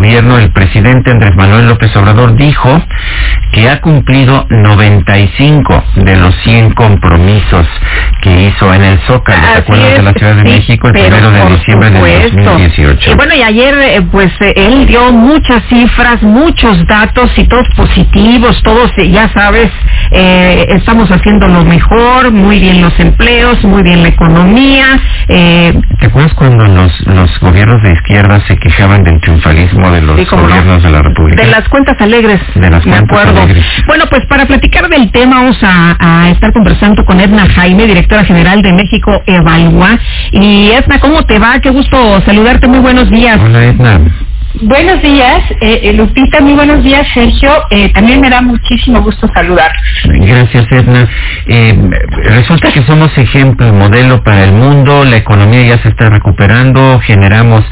gobierno, el presidente Andrés Manuel López Obrador dijo que ha cumplido 95 de los 100 compromisos que hizo en el Zócalo, ¿te acuerdas de la Ciudad de México el primero de diciembre de 2018? Y bueno, y ayer eh, pues eh, él dio muchas cifras, muchos datos y todos positivos, todos, eh, ya sabes, estamos haciendo lo mejor, muy bien los empleos, muy bien la economía. ¿Te acuerdas cuando los, los gobiernos de izquierda se quejaban del triunfalismo de los gobiernos de la República? De las cuentas alegres. De las cuentas acuerdo. alegres. Bueno, pues para platicar del tema vamos a, estar conversando con Edna Jaime, directora general de México Evalua. Y Edna, ¿cómo te va? Qué gusto saludarte. Muy buenos días. Hola, Edna. Buenos días, eh, eh, Lupita, muy buenos días, Sergio. Eh, también me da muchísimo gusto saludar. Gracias, Edna. Resulta que somos ejemplo, modelo para el mundo, la economía ya se está recuperando, generamos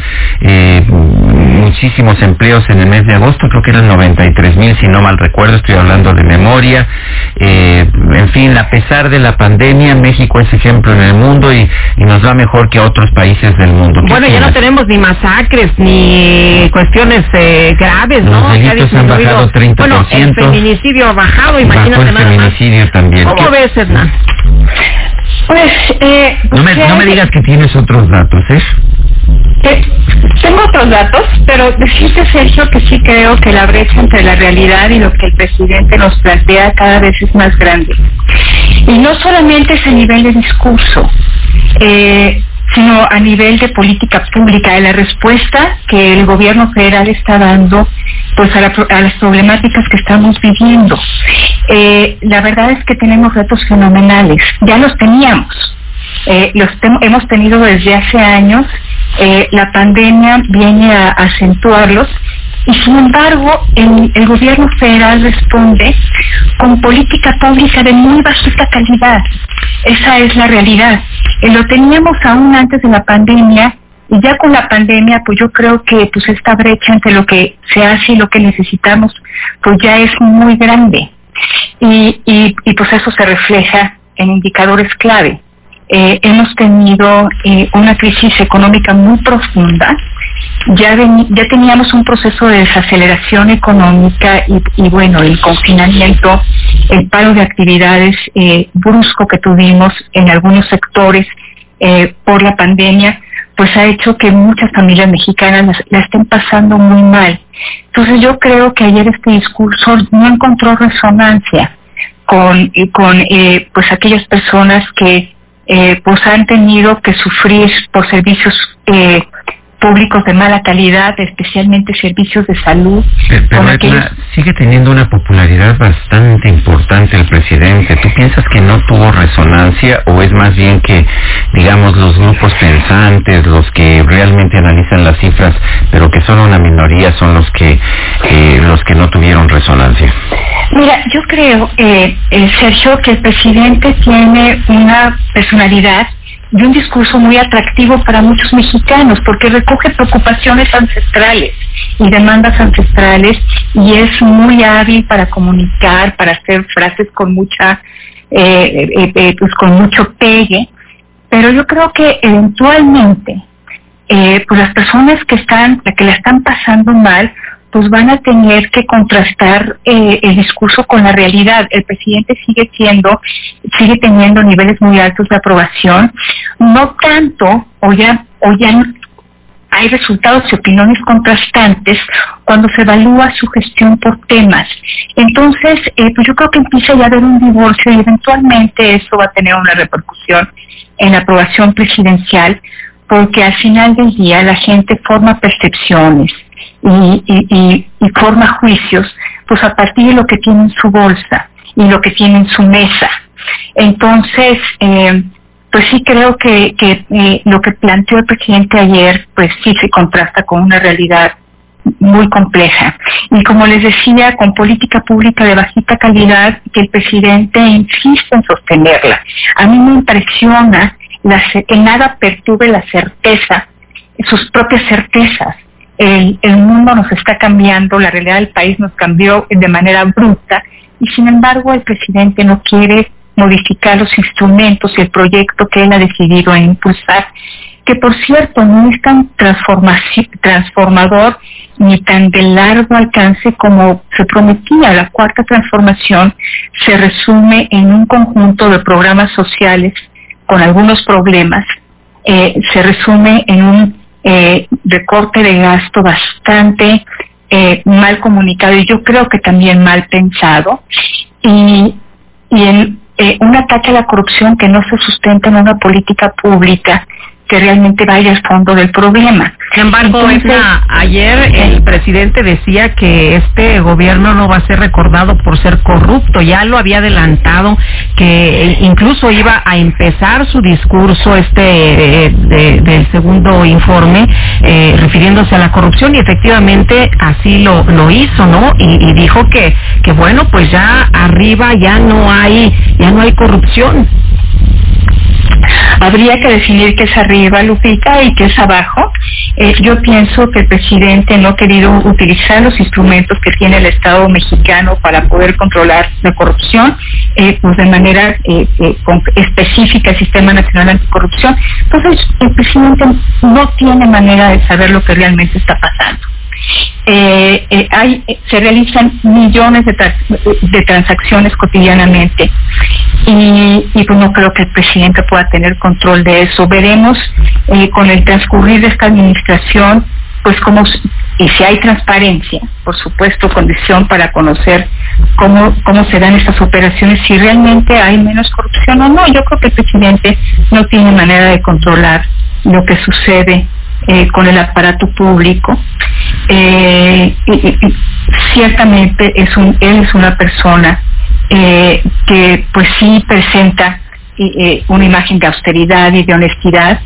muchísimos empleos en el mes de agosto, creo que eran 93 mil, si no mal recuerdo, estoy hablando de memoria. en fin, a pesar de la pandemia, México es ejemplo en el mundo y, nos va mejor que otros países del mundo. Bueno, ya no tenemos ni masacres, ni cuestiones eh, graves, ¿no? Los delitos han bajado 30%. Bueno, el feminicidio ha bajado, imagínate el feminicidio también. ¿Cómo ves, Edna? Pues, eh, no, me, no me digas que tienes otros datos, ¿eh? Tengo otros datos, pero decirte, Sergio, que sí creo que la brecha entre la realidad y lo que el presidente nos plantea cada vez es más grande. Y no solamente es a nivel de discurso. Eh, sino a nivel de política pública, de la respuesta que el gobierno federal está dando pues a, las problemáticas que estamos viviendo. Eh, la verdad es que tenemos retos fenomenales, ya los teníamos, eh, los hemos tenido desde hace años, eh, la pandemia viene a acentuarlos y sin embargo el, gobierno federal responde con política pública de muy bajita calidad. Esa es la realidad. Eh, lo teníamos aún antes de la pandemia y ya con la pandemia pues yo creo que pues esta brecha entre lo que se hace y lo que necesitamos pues ya es muy grande y, y pues eso se refleja en indicadores clave. Eh, hemos tenido eh, una crisis económica muy profunda ya, teníamos un proceso de desaceleración económica y, bueno, el confinamiento, el paro de actividades eh, brusco que tuvimos en algunos sectores por la pandemia, pues ha hecho que muchas familias mexicanas la estén pasando muy mal. Entonces yo creo que ayer este discurso no encontró resonancia con, con pues aquellas personas que eh, pues han tenido que sufrir por servicios eh, públicos de mala calidad, especialmente servicios de salud. Pero, sigue teniendo una popularidad bastante importante el presidente. ¿Tú piensas que no tuvo resonancia o es más bien que, digamos, los grupos pensantes, los que realmente analizan las cifras, pero que son una minoría, son los que eh, los que no tuvieron resonancia? Mira, yo creo, eh, eh Sergio, que el presidente tiene una personalidad y un discurso muy atractivo para muchos mexicanos porque recoge preocupaciones ancestrales y demandas ancestrales y es muy hábil para comunicar, para hacer frases con mucha, eh, eh, eh, pues con mucho pegue, pero yo creo que eventualmente, pues las personas que están, que la están pasando mal, pues van a tener que contrastar eh, el discurso con la realidad. El presidente sigue siendo, sigue teniendo niveles muy altos de aprobación, no tanto, o ya, o ya hay resultados y opiniones contrastantes cuando se evalúa su gestión por temas. Entonces, eh, pues yo creo que empieza ya a haber un divorcio y eventualmente eso va a tener una repercusión en la aprobación presidencial, porque al final del día la gente forma percepciones y, forma juicios, pues a partir de lo que tiene en su bolsa y lo que tiene en su mesa. Entonces, eh, pues sí creo que, que eh, lo que planteó el presidente ayer, pues sí se contrasta con una realidad muy compleja. Y como les decía, con política pública de bajita calidad, que el presidente insiste en sostenerla. A mí me impresiona la, que nada perturbe la certeza, sus propias certezas el, mundo nos está cambiando, la realidad del país nos cambió de manera bruta y sin embargo el presidente no quiere modificar los instrumentos y el proyecto que él ha decidido impulsar, que por cierto no es tan transformador ni tan de largo alcance como se prometía. La cuarta transformación se resume en un conjunto de programas sociales con algunos problemas, eh, se resume en un eh, recorte de gasto bastante eh, mal comunicado y yo creo que también mal pensado. Y, y en un ataque a la corrupción que no se sustenta en una política pública que realmente vaya al fondo del problema. Sin embargo, ayer el presidente decía que este gobierno no va a ser recordado por ser corrupto. Ya lo había adelantado que incluso iba a empezar su discurso este eh, del segundo informe eh, refiriéndose a la corrupción y efectivamente así lo, lo hizo, ¿no? Y, y dijo que que bueno, pues ya arriba ya no hay ya no hay corrupción. Habría que definir qué es arriba, Lupita, y qué es abajo. Eh, yo pienso que el presidente no ha querido utilizar los instrumentos que tiene el Estado mexicano para poder controlar la corrupción, eh, pues de manera eh, específica el Sistema Nacional Anticorrupción. Entonces, el presidente no tiene manera de saber lo que realmente está pasando. Eh, eh, hay, se realizan millones de, transacciones cotidianamente y, pues no creo que el presidente pueda tener control de eso. Veremos eh, con el transcurrir de esta administración, pues cómo y si hay transparencia, por supuesto, condición para conocer cómo, cómo se dan estas operaciones, si realmente hay menos corrupción o no. Yo creo que el presidente no tiene manera de controlar lo que sucede eh, con el aparato público. Eh, ciertamente es un, él es una persona eh, que pues sí presenta una imagen de austeridad y de honestidad,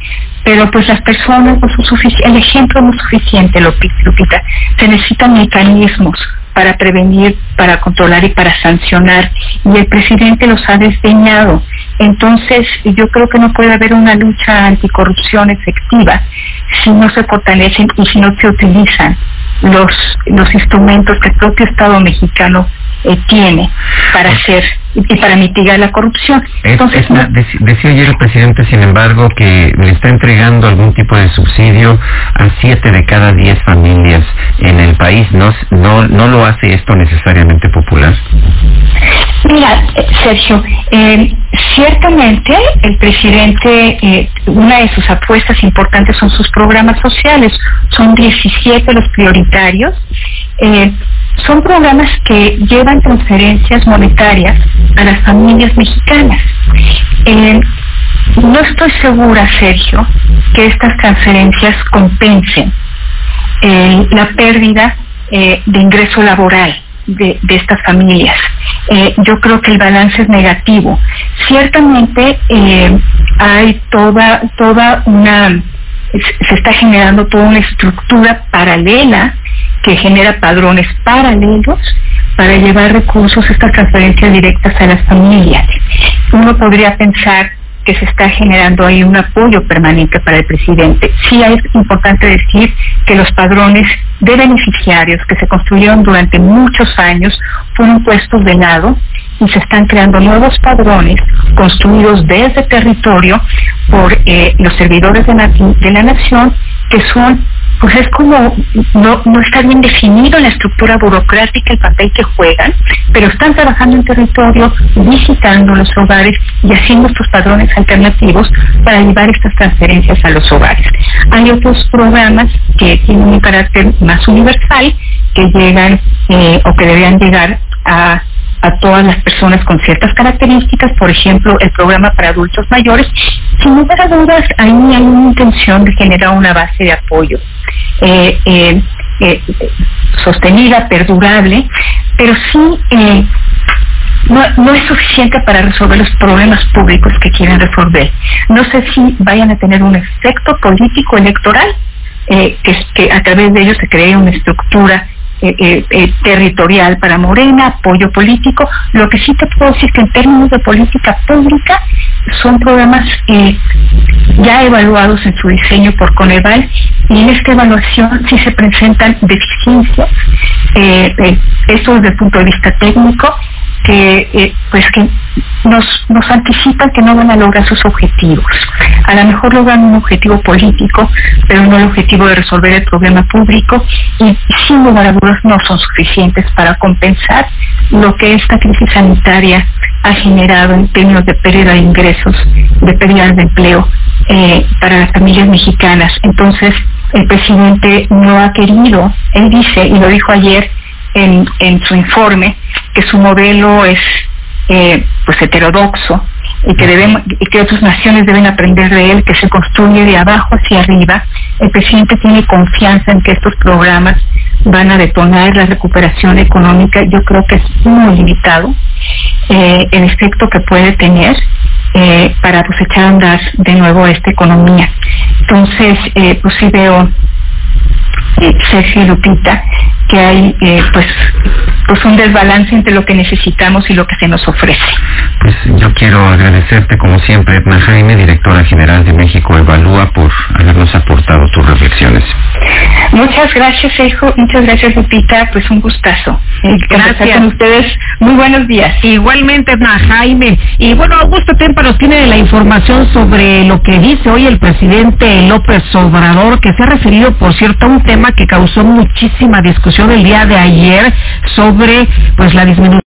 pero pues las personas no son el ejemplo no es suficiente, Lupita, se necesitan mecanismos para prevenir, para controlar y para sancionar, y el presidente los ha desdeñado. Entonces, yo creo que no puede haber una lucha anticorrupción efectiva si no se fortalecen y si no se utilizan los, los instrumentos que el propio Estado mexicano eh, tiene para hacer y para mitigar la corrupción. Entonces, decía ayer el presidente, sin embargo, que le está entregando algún tipo de subsidio a siete de cada diez familias en el país. ¿No, no, no lo hace esto necesariamente popular? Mira, Sergio, eh, ciertamente el presidente, eh, una de sus apuestas importantes son sus programas sociales. Son 17 los prioritarios. Eh, son programas que llevan transferencias monetarias a las familias mexicanas. Eh, no estoy segura, Sergio, que estas transferencias compensen la pérdida de ingreso laboral de, estas familias. yo creo que el balance es negativo. Ciertamente hay toda, toda una, se está generando toda una estructura paralela que genera padrones paralelos para llevar recursos, estas transferencias directas a las familias. Uno podría pensar que se está generando ahí un apoyo permanente para el presidente. Sí es importante decir que los padrones de beneficiarios que se construyeron durante muchos años fueron puestos de lado y se están creando nuevos padrones construidos desde territorio por eh, los servidores de la nación que son pues es como no, no está bien definido la estructura burocrática el papel que juegan, pero están trabajando en territorio, visitando los hogares y haciendo estos padrones alternativos para llevar estas transferencias a los hogares. Hay otros programas que tienen un carácter más universal, que llegan eh, o que deberían llegar a a todas las personas con ciertas características, por ejemplo, el programa para adultos mayores, sin lugar a dudas, ahí hay una intención de generar una base de apoyo eh, eh, eh, sostenida, perdurable, pero sí no, es suficiente para resolver los problemas públicos que quieren resolver. No sé si vayan a tener un efecto político electoral, que, que a través de ellos se cree una estructura eh, eh, eh, territorial para Morena, apoyo político. Lo que sí te puedo decir que en términos de política pública son programas ya evaluados en su diseño por Coneval y en esta evaluación sí se presentan deficiencias esto desde el punto de vista técnico, que eh, pues que nos, nos anticipan que no van a lograr sus objetivos. A lo mejor logran un objetivo político, pero no el objetivo de resolver el problema público y sin lugar a dudas no son suficientes para compensar lo que esta crisis sanitaria ha generado en términos de pérdida de ingresos, de pérdida de empleo eh, para las familias mexicanas. Entonces, el presidente no ha querido, él dice, y lo dijo ayer en, en su informe, que su modelo es eh, pues heterodoxo y que debemos y que otras naciones deben aprender de él que se construye de abajo hacia arriba. El presidente tiene confianza en que estos programas van a detonar la recuperación económica yo creo que es muy limitado eh, el efecto que puede tener eh, para pues echar a andar de nuevo esta economía. Entonces eh, pues sí veo Sergio y Lupita que hay eh, pues pues un desbalance entre lo que necesitamos y lo que se nos ofrece. Pues yo quiero agradecerte como siempre, Edna Jaime, directora general de México Evalúa, por habernos aportado tus reflexiones. Muchas gracias, Sergio. Muchas gracias, Lupita. Pues un gustazo. Gracias. con ustedes. Muy buenos días. Igualmente, Edna Jaime. Y bueno, Augusto Tempa nos tiene la información sobre lo que dice hoy el presidente López Obrador, que se ha referido, por cierto, a un tema que causó muchísima discusión el día de ayer sobre pues la disminución